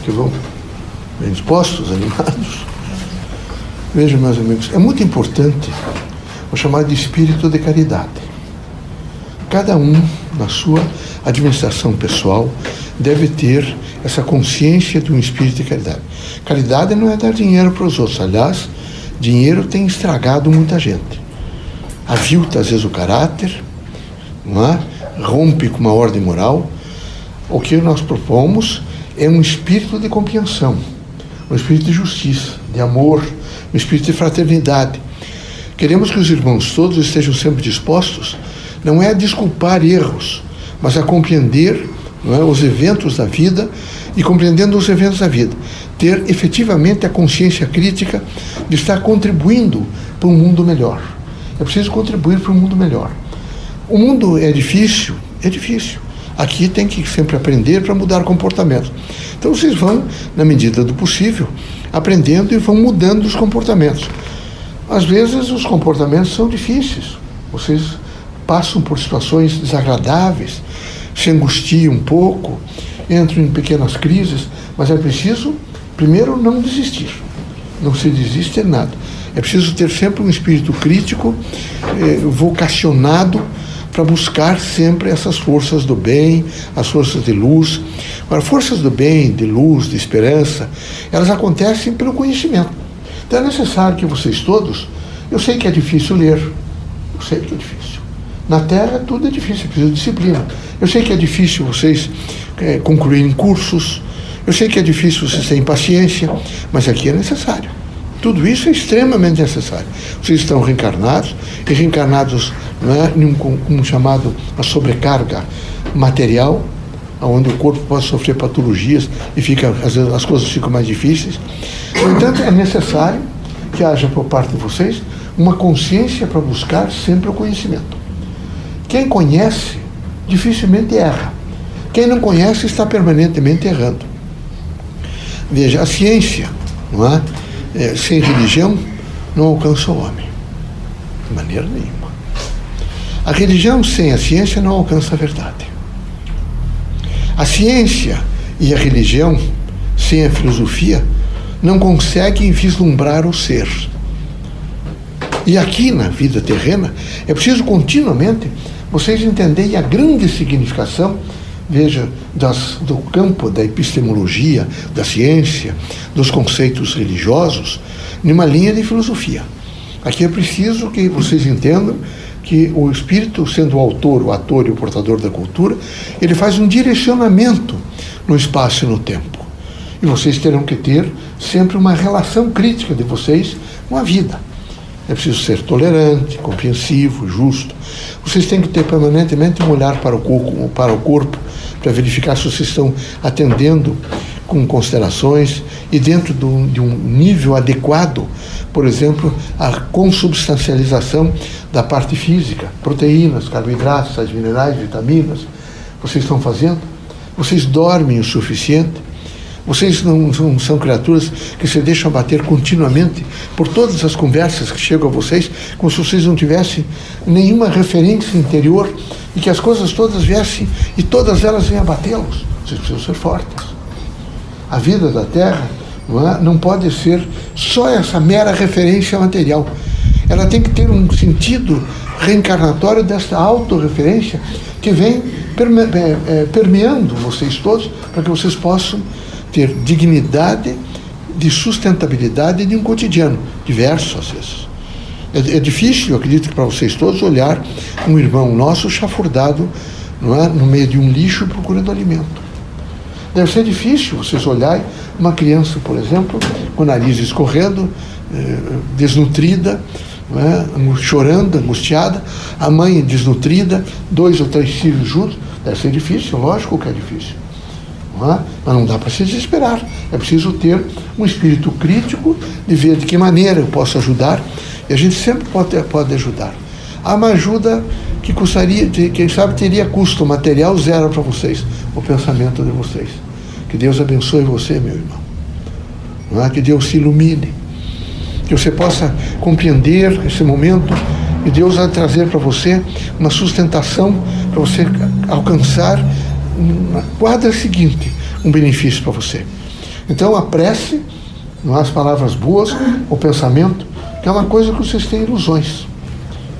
que vão bem dispostos, animados. Vejam, meus amigos, é muito importante o chamado de espírito de caridade. Cada um, na sua administração pessoal, deve ter essa consciência de um espírito de caridade. Caridade não é dar dinheiro para os outros. Aliás, dinheiro tem estragado muita gente. Avilta, às vezes, o caráter, não é? rompe com uma ordem moral. O que nós propomos é um espírito de compreensão, um espírito de justiça, de amor, um espírito de fraternidade. Queremos que os irmãos todos estejam sempre dispostos, não é a desculpar erros, mas a compreender é, os eventos da vida e compreendendo os eventos da vida, ter efetivamente a consciência crítica de estar contribuindo para um mundo melhor. É preciso contribuir para um mundo melhor. O mundo é difícil, é difícil. Aqui tem que sempre aprender para mudar comportamentos. Então vocês vão, na medida do possível, aprendendo e vão mudando os comportamentos. Às vezes os comportamentos são difíceis. Vocês passam por situações desagradáveis, se angustiam um pouco, entram em pequenas crises, mas é preciso, primeiro, não desistir. Não se desiste de nada. É preciso ter sempre um espírito crítico, eh, vocacionado para buscar sempre essas forças do bem, as forças de luz. Agora, forças do bem, de luz, de esperança, elas acontecem pelo conhecimento. Então é necessário que vocês todos, eu sei que é difícil ler, eu sei que é difícil. Na Terra tudo é difícil, precisa de disciplina. Eu sei que é difícil vocês é, concluírem cursos, eu sei que é difícil vocês terem paciência, mas aqui é necessário. Tudo isso é extremamente necessário. Vocês estão reencarnados, e reencarnados não é, num, um chamado a sobrecarga material, onde o corpo pode sofrer patologias e fica, às vezes as coisas ficam mais difíceis. No entanto, é necessário que haja por parte de vocês uma consciência para buscar sempre o conhecimento. Quem conhece dificilmente erra. Quem não conhece está permanentemente errando. Veja, a ciência, não é? É sem religião, não alcança o homem. De maneira nenhuma. A religião sem a ciência não alcança a verdade. A ciência e a religião sem a filosofia não conseguem vislumbrar o ser. E aqui na vida terrena é preciso continuamente vocês entenderem a grande significação, veja, das, do campo da epistemologia, da ciência, dos conceitos religiosos, numa linha de filosofia. Aqui é preciso que vocês entendam que o espírito, sendo o autor, o ator e o portador da cultura, ele faz um direcionamento no espaço e no tempo. E vocês terão que ter sempre uma relação crítica de vocês com a vida. É preciso ser tolerante, compreensivo, justo. Vocês têm que ter permanentemente um olhar para o corpo, para o corpo, para verificar se vocês estão atendendo com considerações e dentro de um, de um nível adequado, por exemplo, a consubstancialização da parte física, proteínas, carboidratos, sais minerais, vitaminas. Vocês estão fazendo? Vocês dormem o suficiente? Vocês não são, são, criaturas que se deixam bater continuamente por todas as conversas que chegam a vocês, como se vocês não tivessem nenhuma referência interior e que as coisas todas viessem e todas elas venham abatê-los. Vocês precisam ser fortes. A vida da Terra não, é, não pode ser só essa mera referência material. Ela tem que ter um sentido reencarnatório desta autorreferência que vem é, é, permeando vocês todos para que vocês possam ter dignidade de sustentabilidade de um cotidiano, diverso às vezes. É, é difícil, eu acredito que para vocês todos, olhar um irmão nosso chafurdado é, no meio de um lixo procurando alimento. Deve ser difícil vocês olharem uma criança, por exemplo, com o nariz escorrendo, eh, desnutrida, é? chorando, angustiada, a mãe desnutrida, dois ou três filhos juntos. Deve ser difícil, lógico que é difícil. Não é? Mas não dá para se desesperar. É preciso ter um espírito crítico de ver de que maneira eu posso ajudar. E a gente sempre pode, pode ajudar. Há uma ajuda que custaria, quem sabe teria custo material zero para vocês, o pensamento de vocês. Que Deus abençoe você, meu irmão. Não é? Que Deus se ilumine. Que você possa compreender esse momento e Deus vai trazer para você uma sustentação para você alcançar na quadra seguinte um benefício para você. Então a prece, não as palavras boas, o pensamento, que é uma coisa que vocês têm ilusões.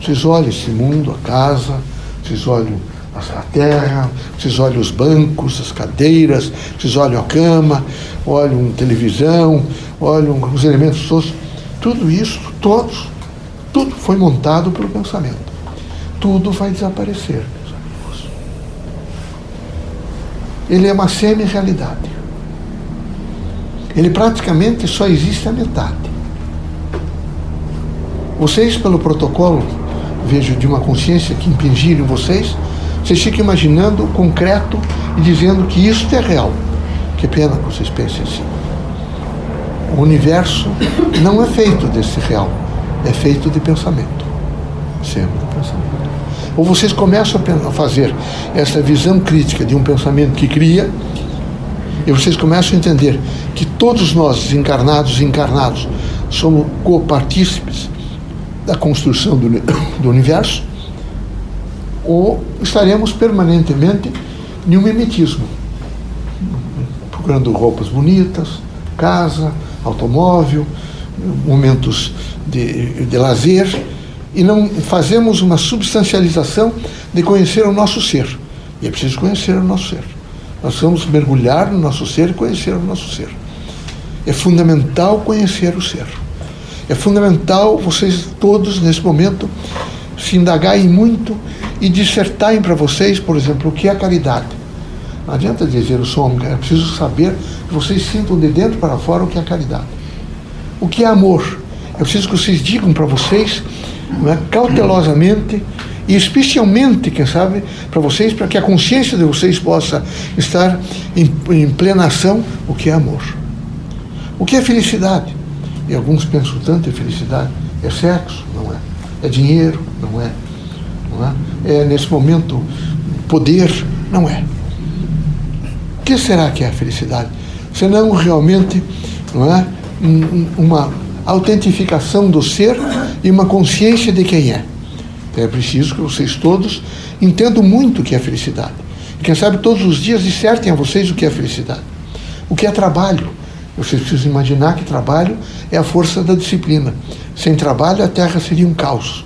Vocês olham esse mundo, a casa, vocês olham a terra, vocês olham os bancos, as cadeiras, vocês olham a cama, olham televisão, olham os elementos todos. Tudo isso, todos, tudo foi montado pelo pensamento. Tudo vai desaparecer, meus amigos. Ele é uma semi-realidade. Ele praticamente só existe a metade. Vocês, pelo protocolo, vejo de uma consciência que impingirem vocês, vocês ficam imaginando concreto e dizendo que isso é real. Que pena que vocês pensem assim. O universo não é feito desse real, é feito de pensamento. Sempre pensamento. Ou vocês começam a fazer essa visão crítica de um pensamento que cria, e vocês começam a entender que todos nós, encarnados e encarnados, somos copartícipes da construção do, do universo, ou estaremos permanentemente em um mimetismo, procurando roupas bonitas, casa, automóvel, momentos de, de lazer, e não fazemos uma substancialização de conhecer o nosso ser. E é preciso conhecer o nosso ser. Nós vamos mergulhar no nosso ser e conhecer o nosso ser. É fundamental conhecer o ser. É fundamental vocês todos, nesse momento, se indagarem muito e dissertarem para vocês, por exemplo, o que é caridade. Não adianta dizer o som, é preciso saber que vocês sintam de dentro para fora o que é caridade. O que é amor? É preciso que vocês digam para vocês, é, cautelosamente, e especialmente, quem sabe, para vocês, para que a consciência de vocês possa estar em, em plena ação, o que é amor. O que é felicidade? E alguns pensam tanto em felicidade. É sexo? Não é. É dinheiro? Não é. Não é? é nesse momento poder? Não é. O que será que é a felicidade? Senão realmente não é, uma autentificação do ser e uma consciência de quem é. Então é preciso que vocês todos entendam muito o que é felicidade. E quem sabe todos os dias dissertem a vocês o que é felicidade. O que é trabalho vocês precisam imaginar que trabalho é a força da disciplina. Sem trabalho, a terra seria um caos.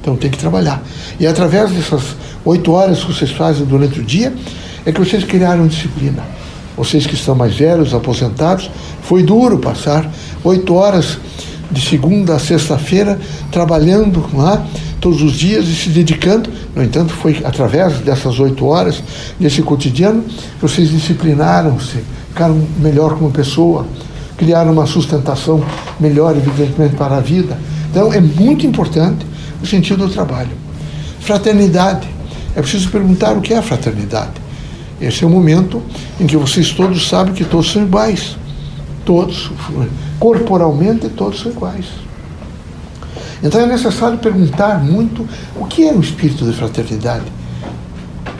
Então tem que trabalhar. E através dessas oito horas que vocês fazem durante o dia, é que vocês criaram disciplina. Vocês que estão mais velhos, aposentados, foi duro passar oito horas de segunda a sexta-feira trabalhando lá todos os dias e se dedicando. No entanto, foi através dessas oito horas, desse cotidiano, que vocês disciplinaram-se ficaram melhor como pessoa, criaram uma sustentação melhor, evidentemente, para a vida. Então, é muito importante o sentido do trabalho. Fraternidade. É preciso perguntar o que é fraternidade. Esse é o momento em que vocês todos sabem que todos são iguais. Todos, corporalmente, todos são iguais. Então é necessário perguntar muito o que é o espírito de fraternidade.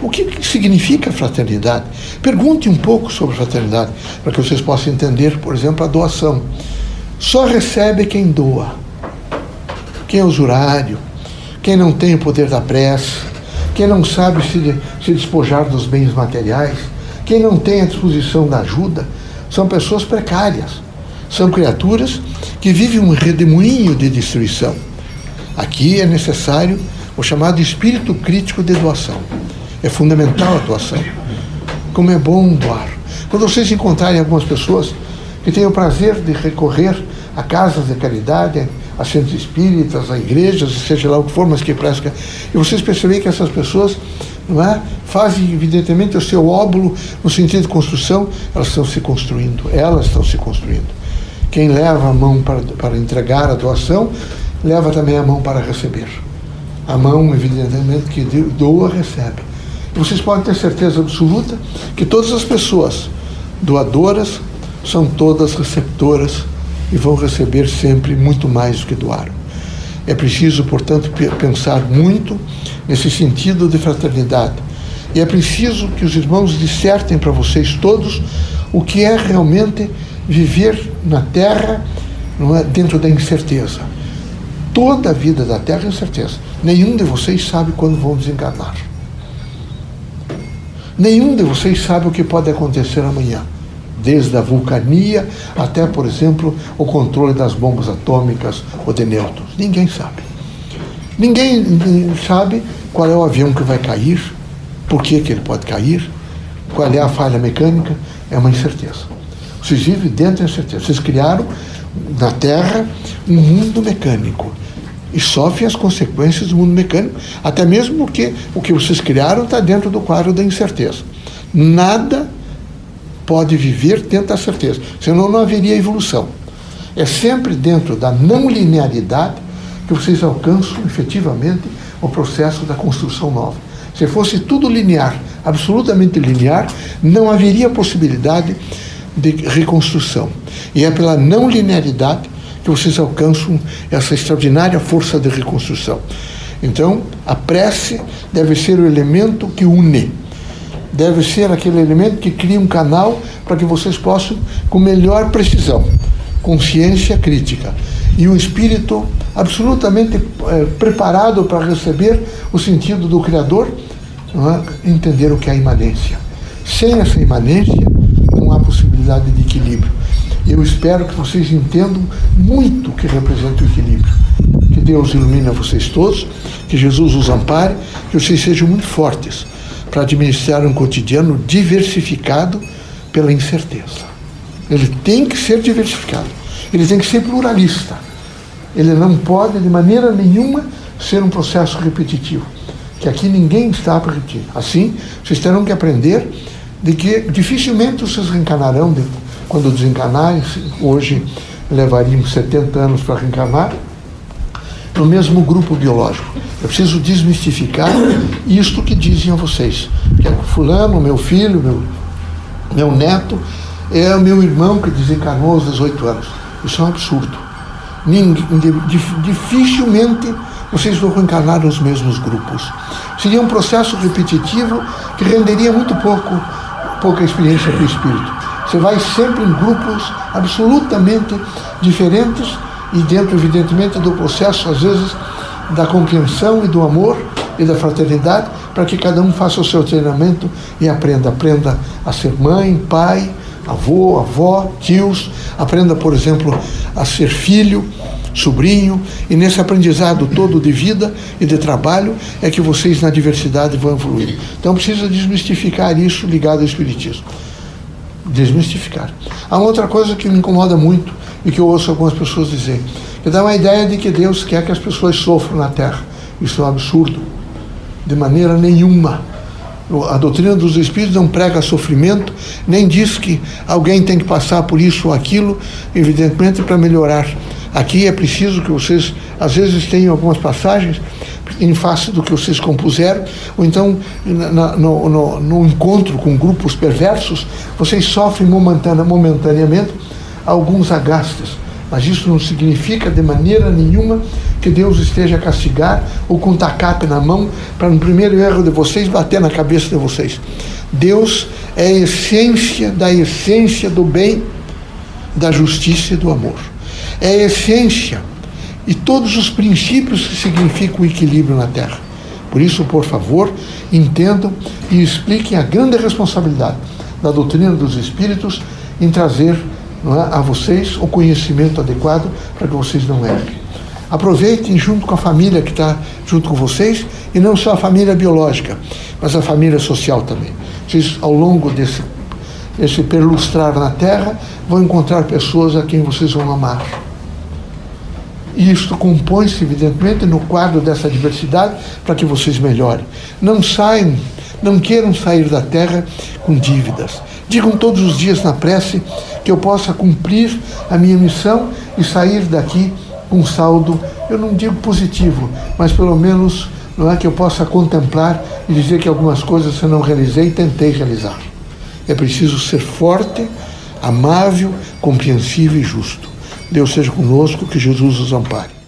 O que significa fraternidade? Pergunte um pouco sobre fraternidade, para que vocês possam entender, por exemplo, a doação. Só recebe quem doa. Quem é usurário, quem não tem o poder da prece, quem não sabe se, se despojar dos bens materiais, quem não tem a disposição da ajuda, são pessoas precárias. São criaturas que vivem um redemoinho de destruição. Aqui é necessário o chamado espírito crítico de doação. É fundamental a doação. Como é bom doar. Quando vocês encontrarem algumas pessoas que têm o prazer de recorrer a casas de caridade, a centros espíritas, a igrejas, seja lá o que for, mas que prestam, e vocês perceberem que essas pessoas não é, fazem evidentemente o seu óbulo no sentido de construção, elas estão se construindo, elas estão se construindo. Quem leva a mão para, para entregar a doação, leva também a mão para receber. A mão, evidentemente, que doa, recebe. Vocês podem ter certeza absoluta que todas as pessoas doadoras são todas receptoras e vão receber sempre muito mais do que doaram. É preciso, portanto, pensar muito nesse sentido de fraternidade. E é preciso que os irmãos dissertem para vocês todos o que é realmente viver na Terra é, dentro da incerteza. Toda a vida da Terra é incerteza. Nenhum de vocês sabe quando vão desencarnar. Nenhum de vocês sabe o que pode acontecer amanhã. Desde a vulcania até, por exemplo, o controle das bombas atômicas ou de nêutrons. Ninguém sabe. Ninguém sabe qual é o avião que vai cair, por que, que ele pode cair, qual é a falha mecânica, é uma incerteza. Vocês vivem dentro da incerteza. Vocês criaram na Terra um mundo mecânico e sofrem as consequências do mundo mecânico, até mesmo porque o que vocês criaram está dentro do quadro da incerteza. Nada pode viver dentro da certeza, senão não haveria evolução. É sempre dentro da não linearidade que vocês alcançam efetivamente o processo da construção nova. Se fosse tudo linear, absolutamente linear, não haveria possibilidade de reconstrução. E é pela não linearidade que vocês alcançam essa extraordinária força de reconstrução. Então, a prece deve ser o elemento que une, deve ser aquele elemento que cria um canal para que vocês possam, com melhor precisão, consciência crítica e um espírito absolutamente é, preparado para receber o sentido do Criador, é? entender o que é a imanência. Sem essa imanência, não há possibilidade de equilíbrio. Eu espero que vocês entendam muito o que representa o equilíbrio. Que Deus ilumine vocês todos, que Jesus os ampare, que vocês sejam muito fortes para administrar um cotidiano diversificado pela incerteza. Ele tem que ser diversificado, ele tem que ser pluralista. Ele não pode, de maneira nenhuma, ser um processo repetitivo, que aqui ninguém está para repetir. Assim, vocês terão que aprender de que dificilmente vocês reencarnarão de, quando desencarnarem, hoje levaríamos 70 anos para reencarnar, no mesmo grupo biológico. Eu preciso desmistificar isto que dizem a vocês. Que é fulano, meu filho, meu, meu neto, é o meu irmão que desencarnou aos 18 anos. Isso é um absurdo. Ninguém, dificilmente vocês vão reencarnar nos mesmos grupos. Seria um processo repetitivo que renderia muito pouco pouca experiência com o espírito. Você vai sempre em grupos absolutamente diferentes e dentro, evidentemente, do processo, às vezes, da compreensão e do amor e da fraternidade, para que cada um faça o seu treinamento e aprenda. Aprenda a ser mãe, pai, avô, avó, tios. Aprenda, por exemplo, a ser filho sobrinho, e nesse aprendizado todo de vida e de trabalho é que vocês na diversidade vão evoluir. Então precisa desmistificar isso ligado ao Espiritismo. Desmistificar. Há uma outra coisa que me incomoda muito e que eu ouço algumas pessoas dizer, que dá uma ideia de que Deus quer que as pessoas sofram na Terra. Isso é um absurdo. De maneira nenhuma. A doutrina dos Espíritos não prega sofrimento, nem diz que alguém tem que passar por isso ou aquilo, evidentemente, para melhorar. Aqui é preciso que vocês, às vezes, tenham algumas passagens em face do que vocês compuseram, ou então na, no, no, no, encontro com grupos perversos, vocês sofrem momentane, momentaneamente alguns agastes. Mas isso não significa de maneira nenhuma que Deus esteja a castigar ou com tacape na mão para no primeiro erro de vocês bater na cabeça de vocês. Deus é a essência da essência do bem, da justiça e do amor é a essência e todos os princípios que significam o equilíbrio na Terra. Por isso, por favor, entendam e expliquem a grande responsabilidade da doutrina dos Espíritos em trazer é, a vocês o conhecimento adequado para que vocês não errem. Aproveitem junto com a família que está junto com vocês, e não só a família biológica, mas a família social também. Vocês, ao longo desse, desse perlustrar na Terra, vão encontrar pessoas a quem vocês vão amar e isto compõe-se, evidentemente, no quadro dessa diversidade para que vocês melhorem. Não saiam, não queiram sair da terra com dívidas. Digam todos os dias na prece que eu possa cumprir a minha missão e sair daqui com saldo, eu não digo positivo, mas pelo menos não é que eu possa contemplar e dizer que algumas coisas eu não realizei e tentei realizar. É preciso ser forte, amável, compreensível e justo. Deus seja conosco, que Jesus os ampare.